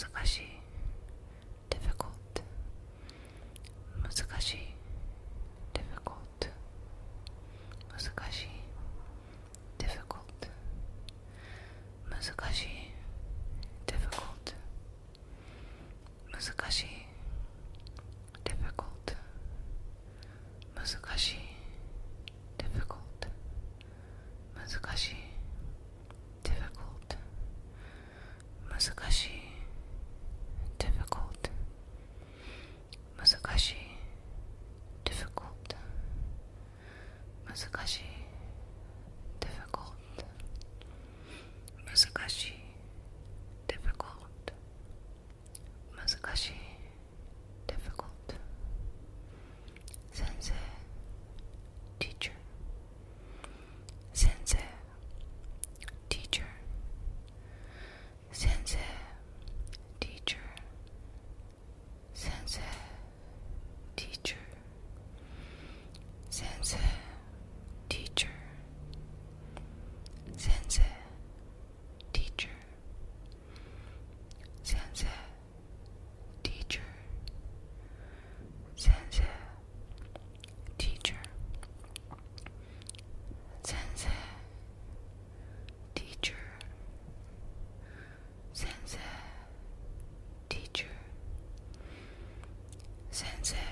難しい difficult. 難しい difficult. 難しい difficult. 難しい Sensei.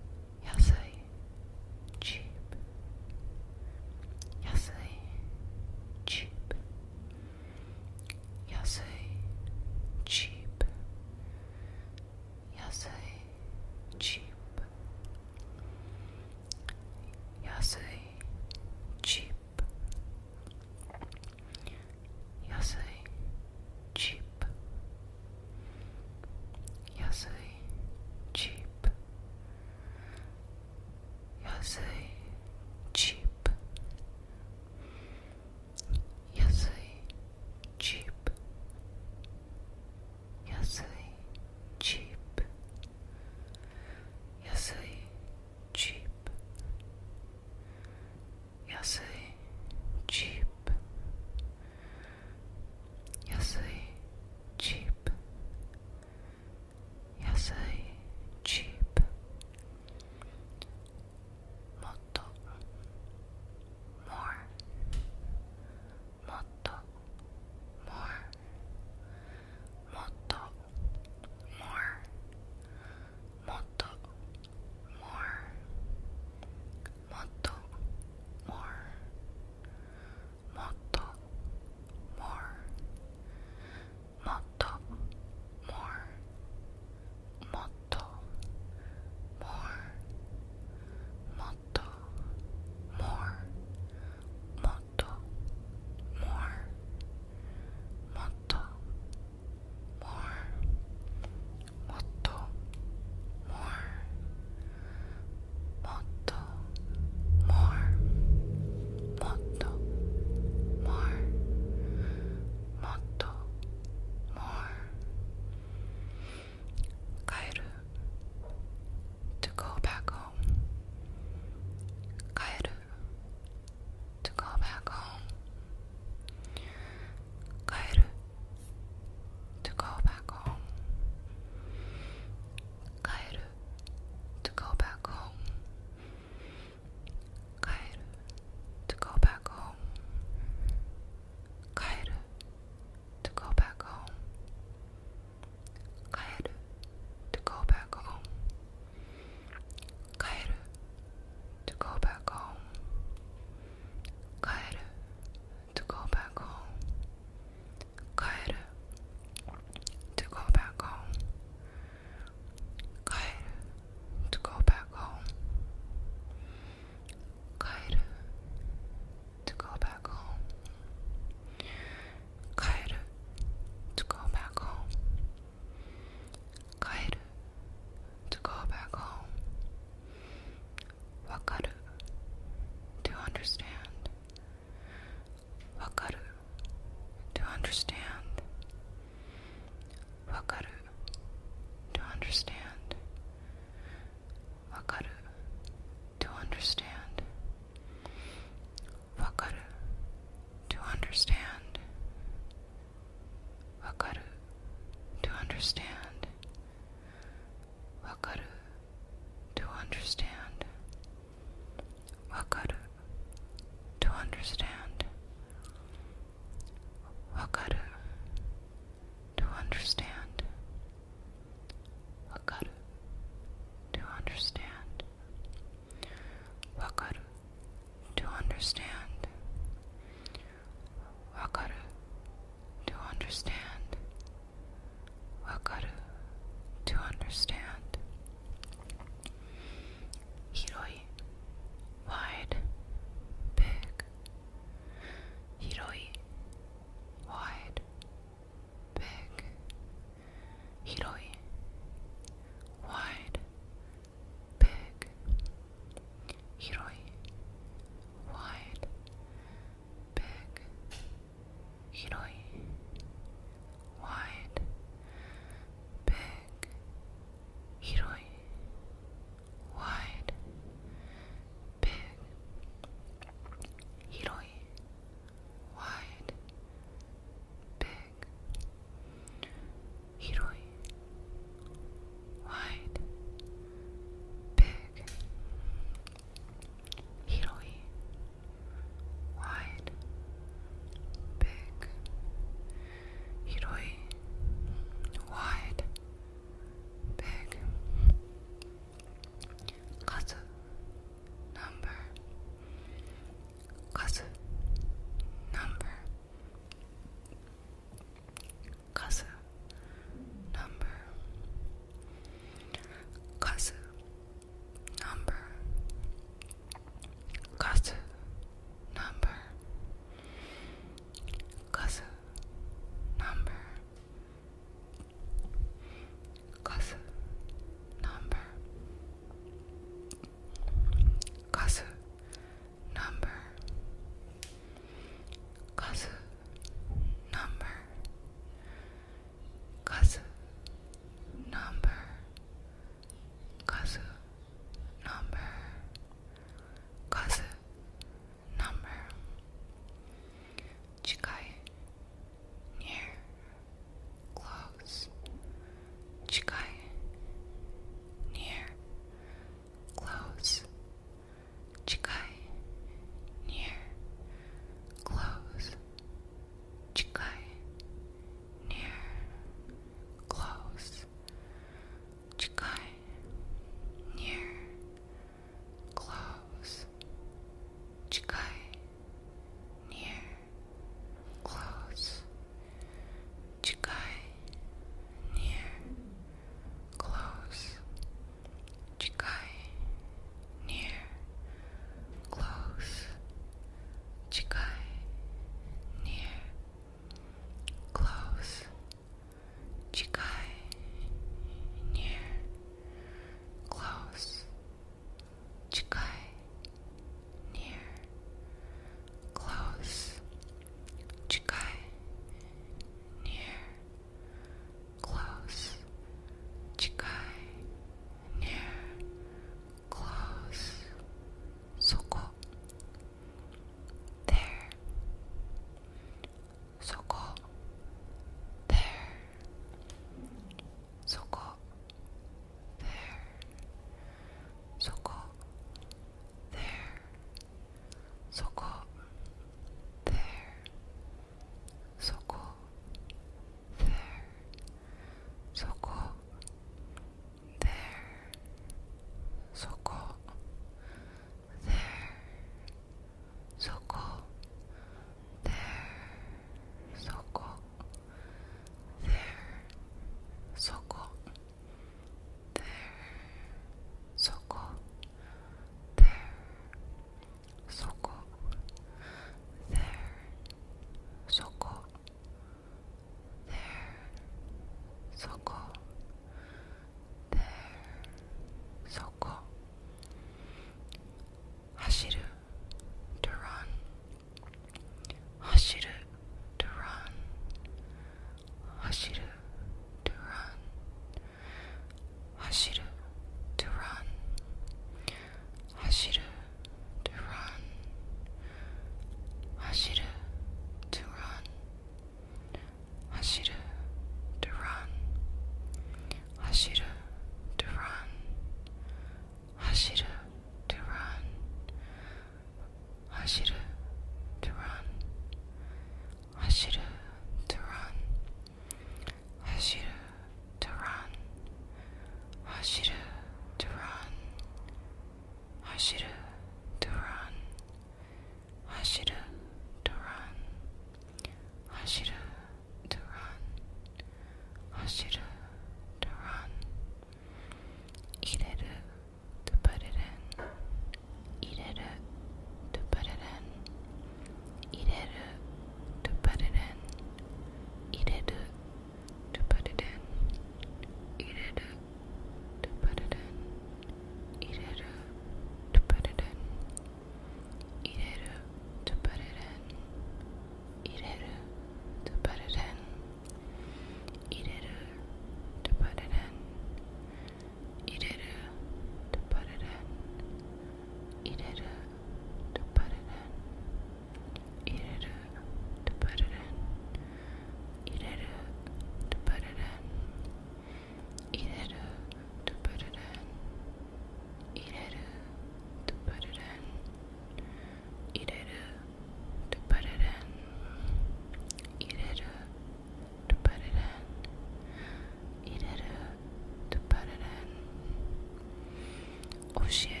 shit.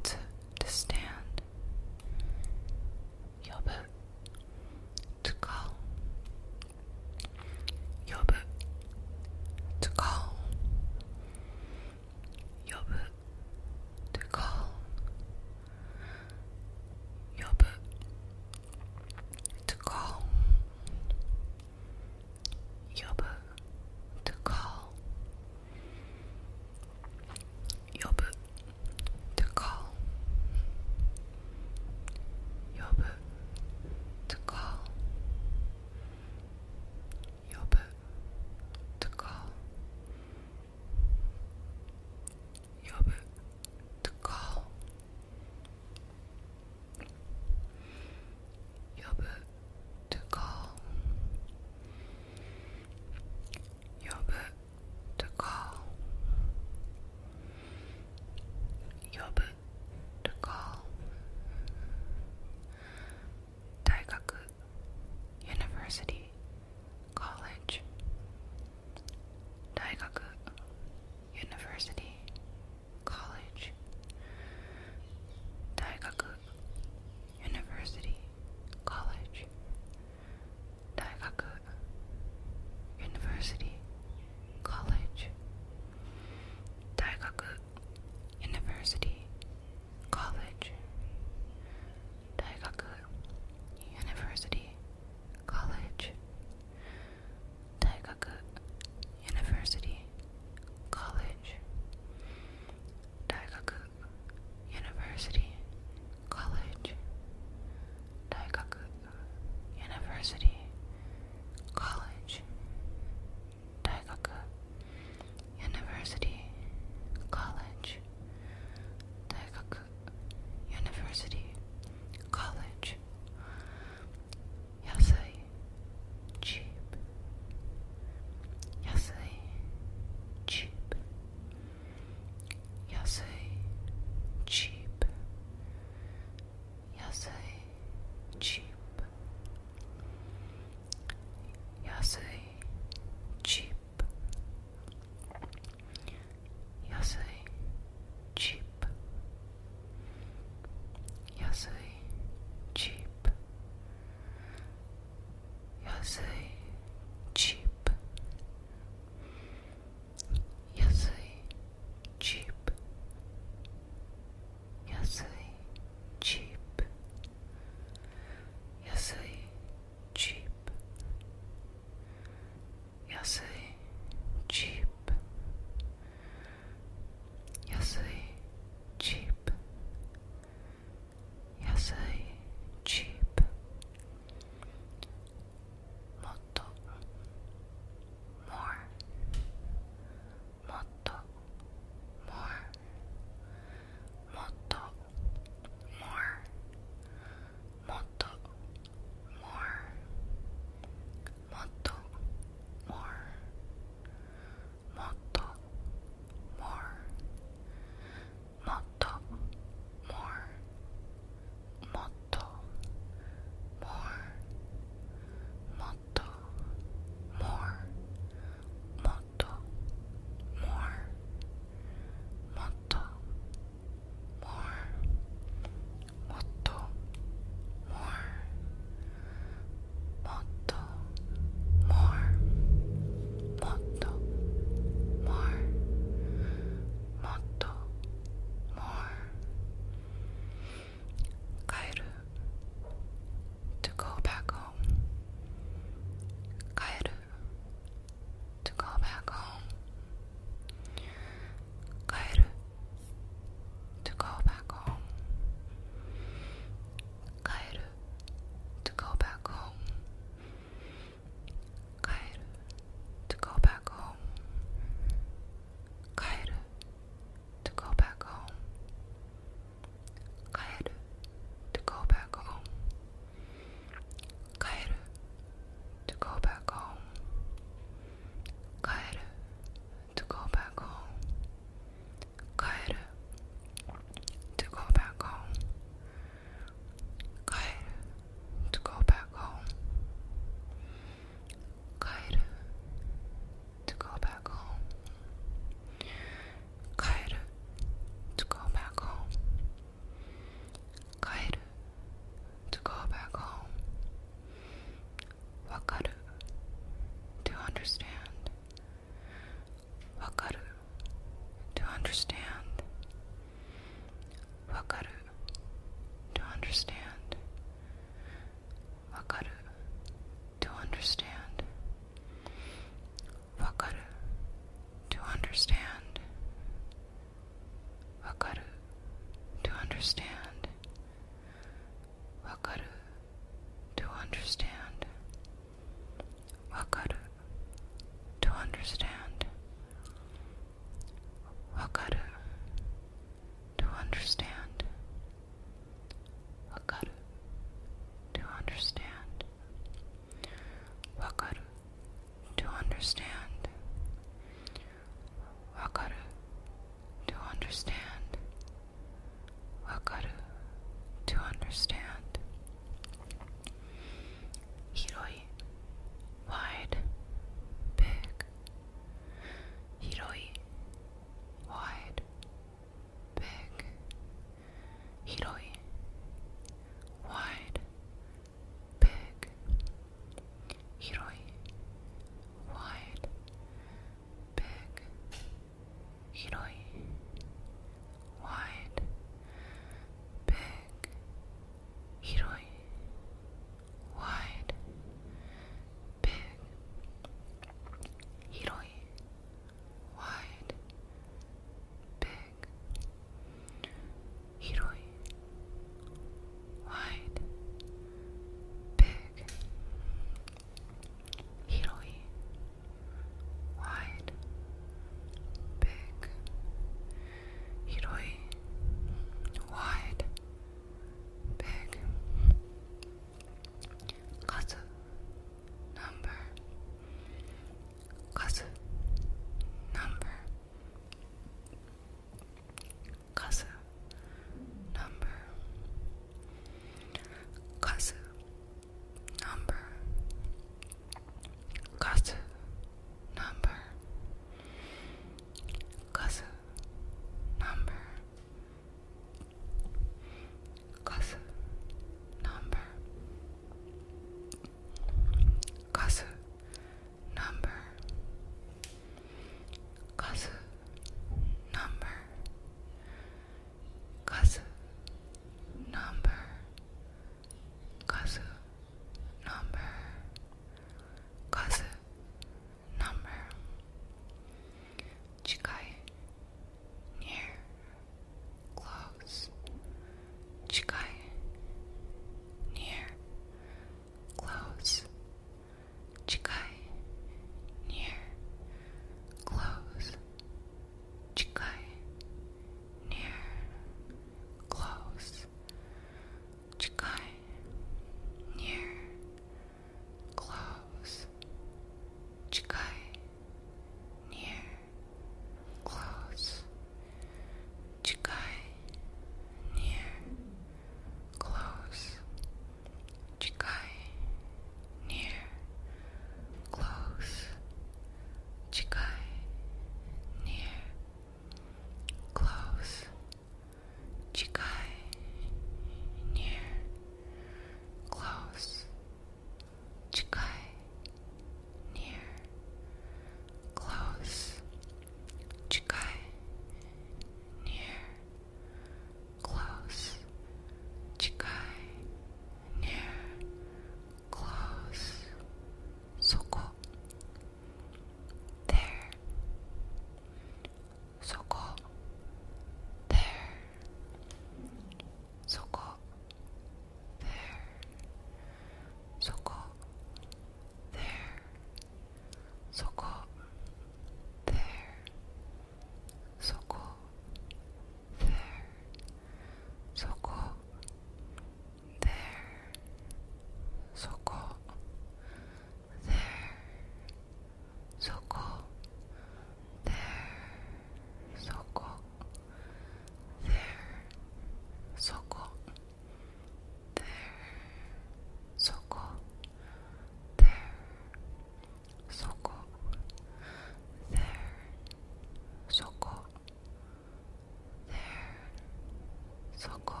высоко.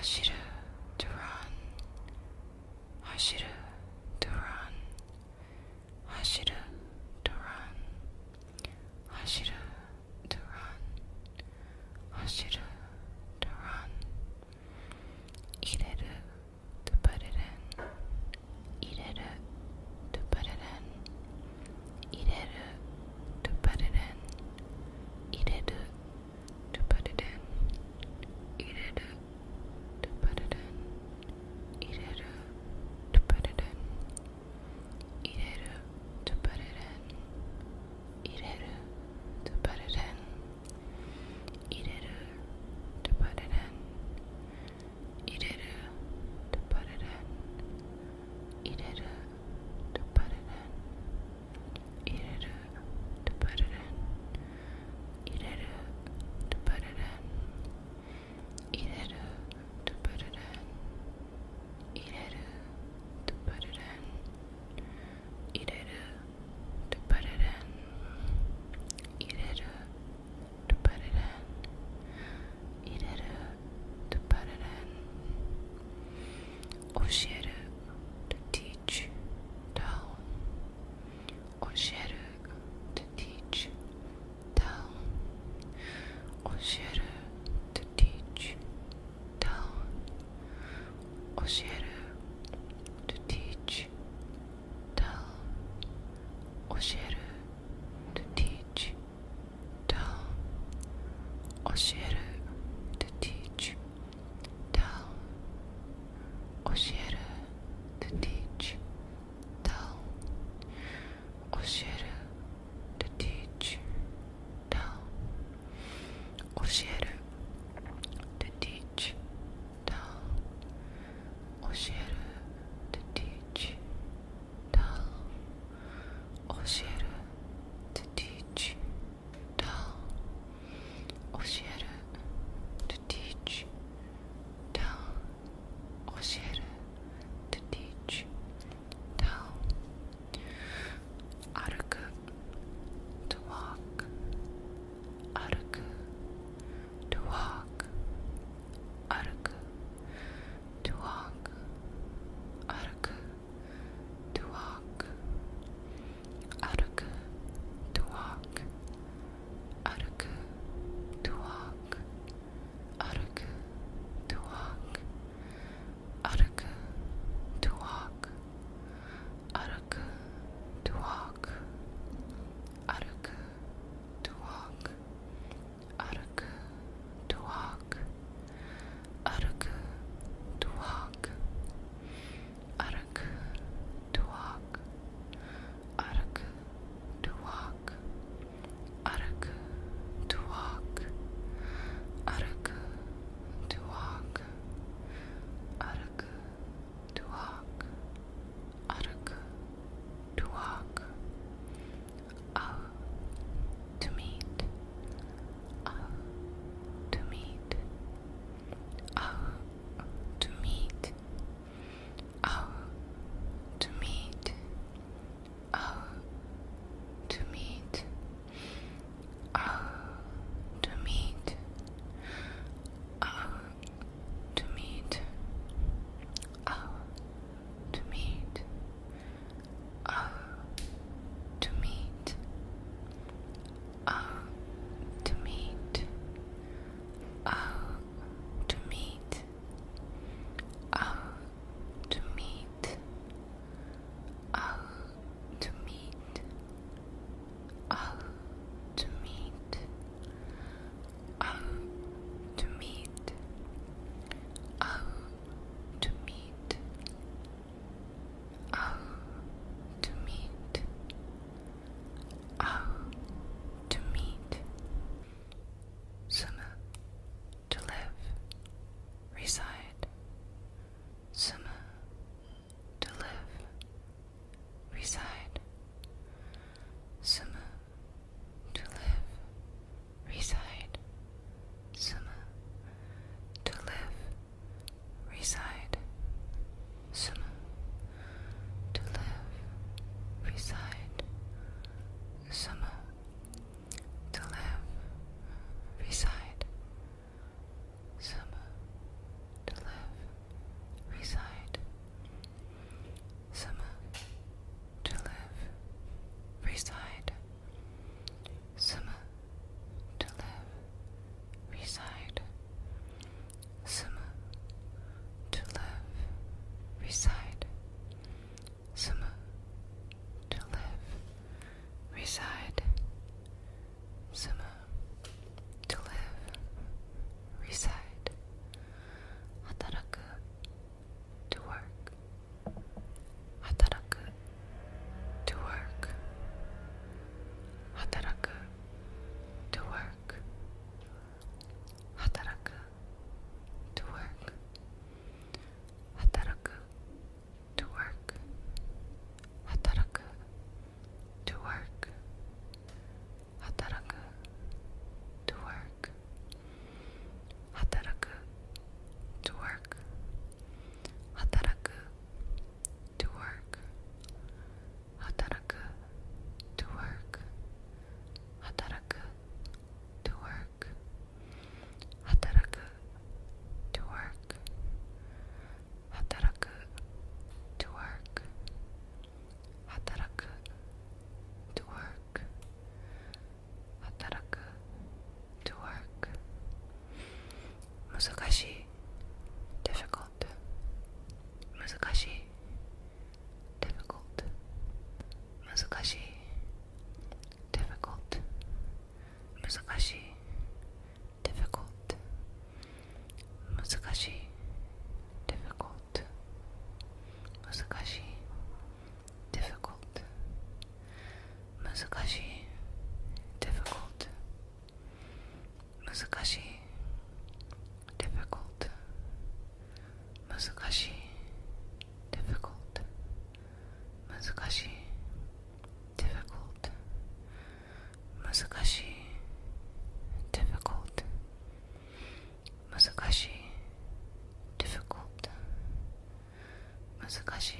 Hashiru to run. Hashiru shit. 難しい difficult. 難しい difficult. 難しい difficult. 難しい difficult. 難しい difficult. 難しい difficult. 難しい difficult. 難しい難しい。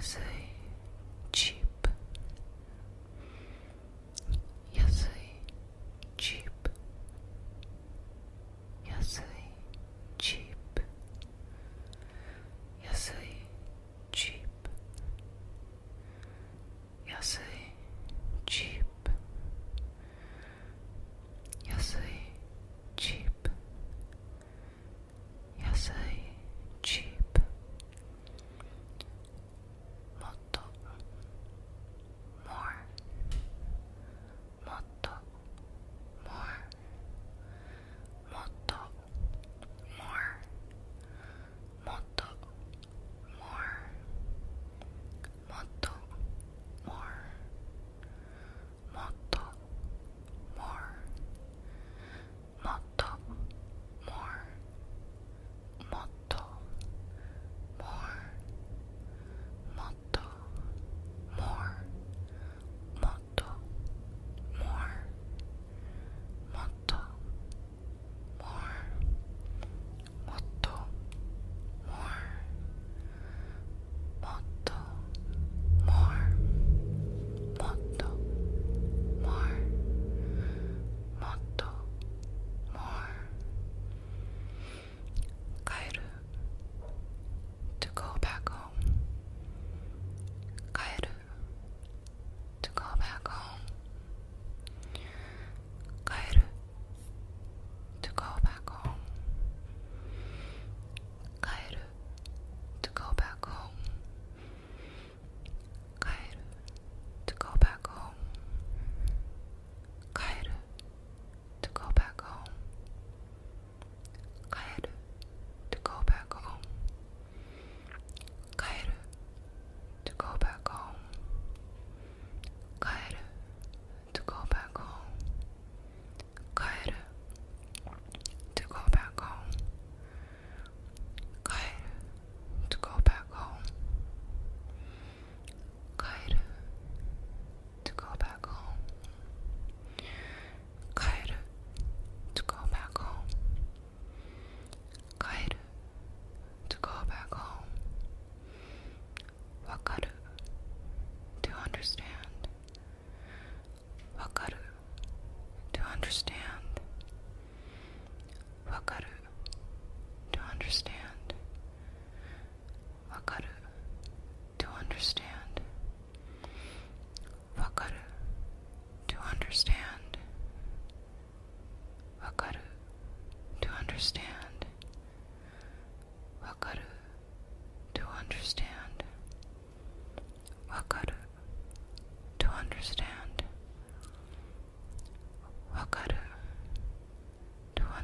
Yes. cheap. Cheap. Cheap. Cheap.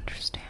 Understand.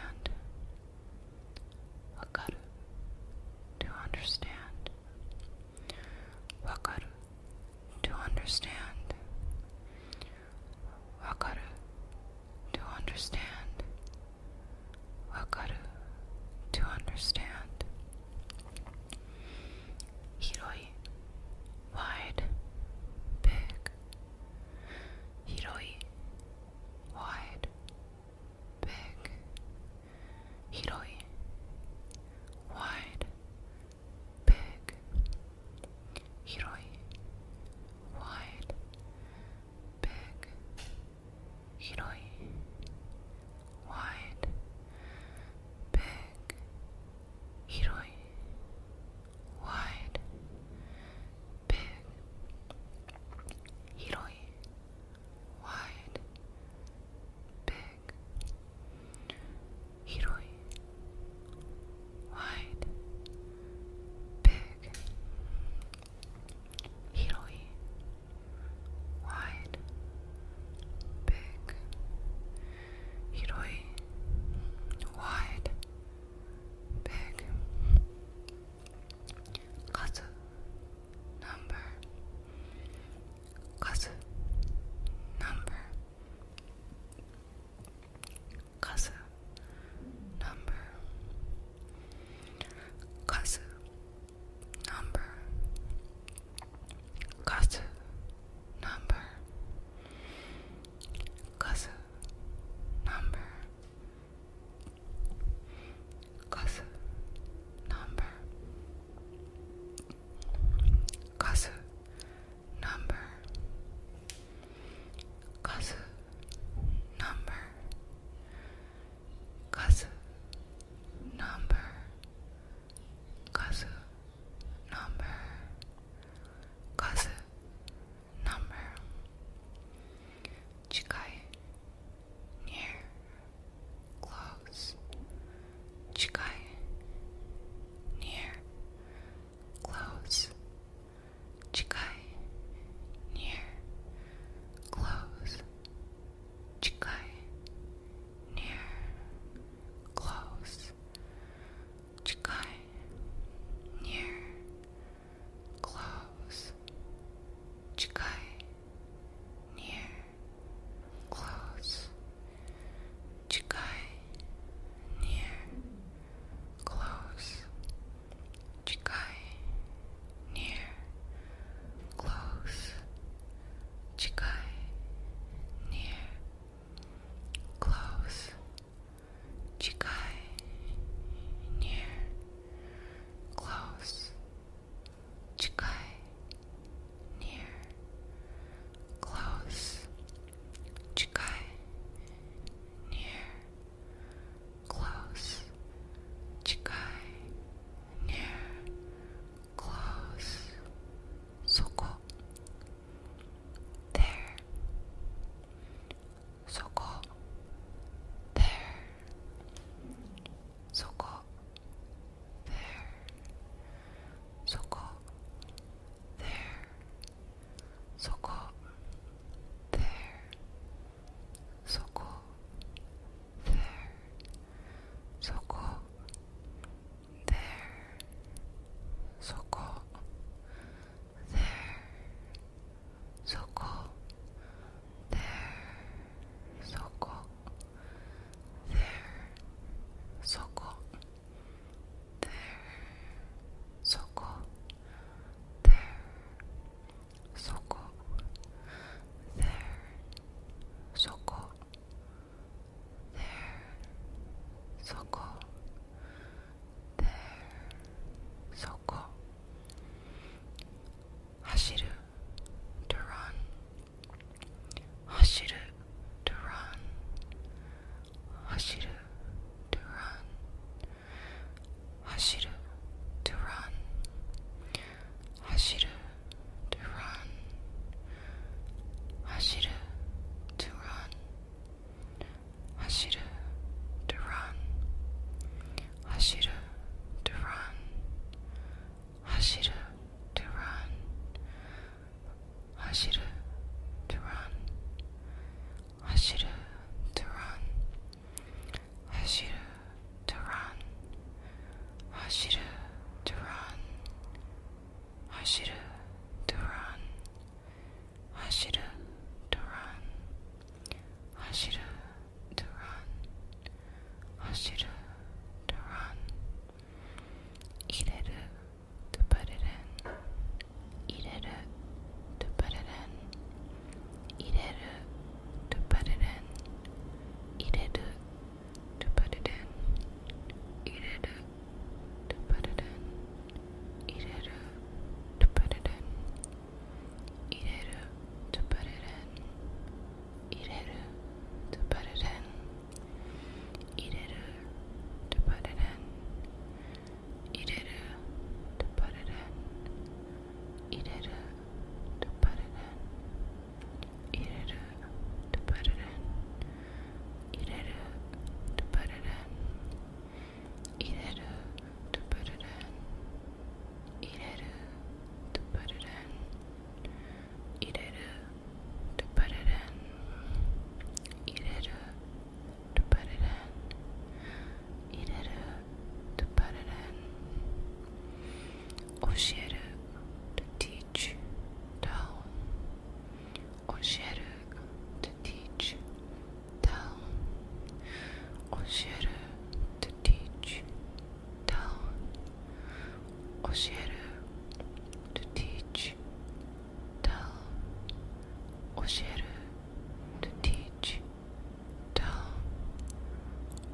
数。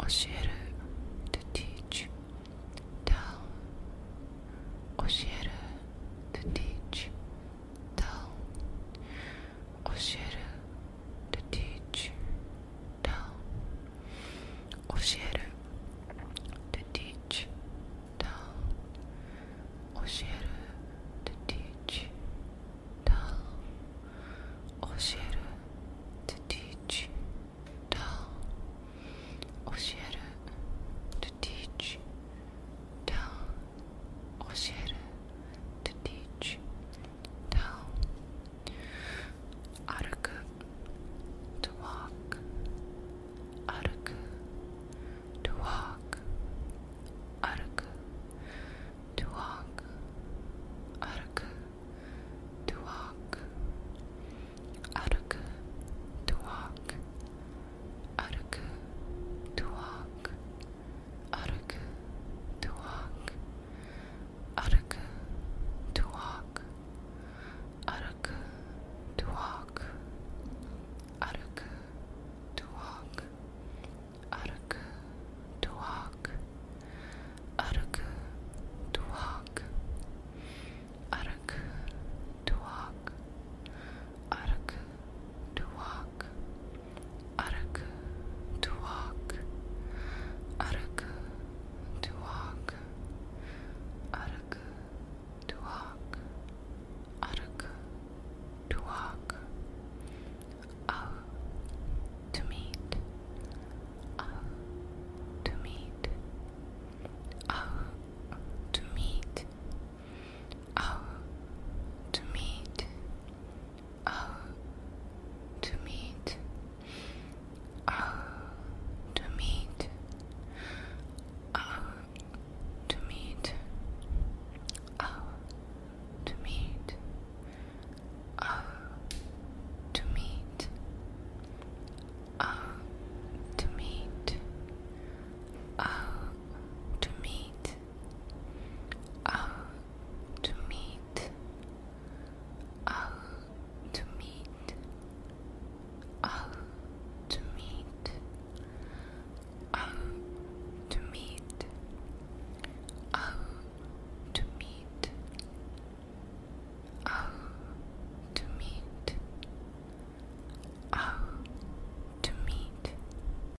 教える。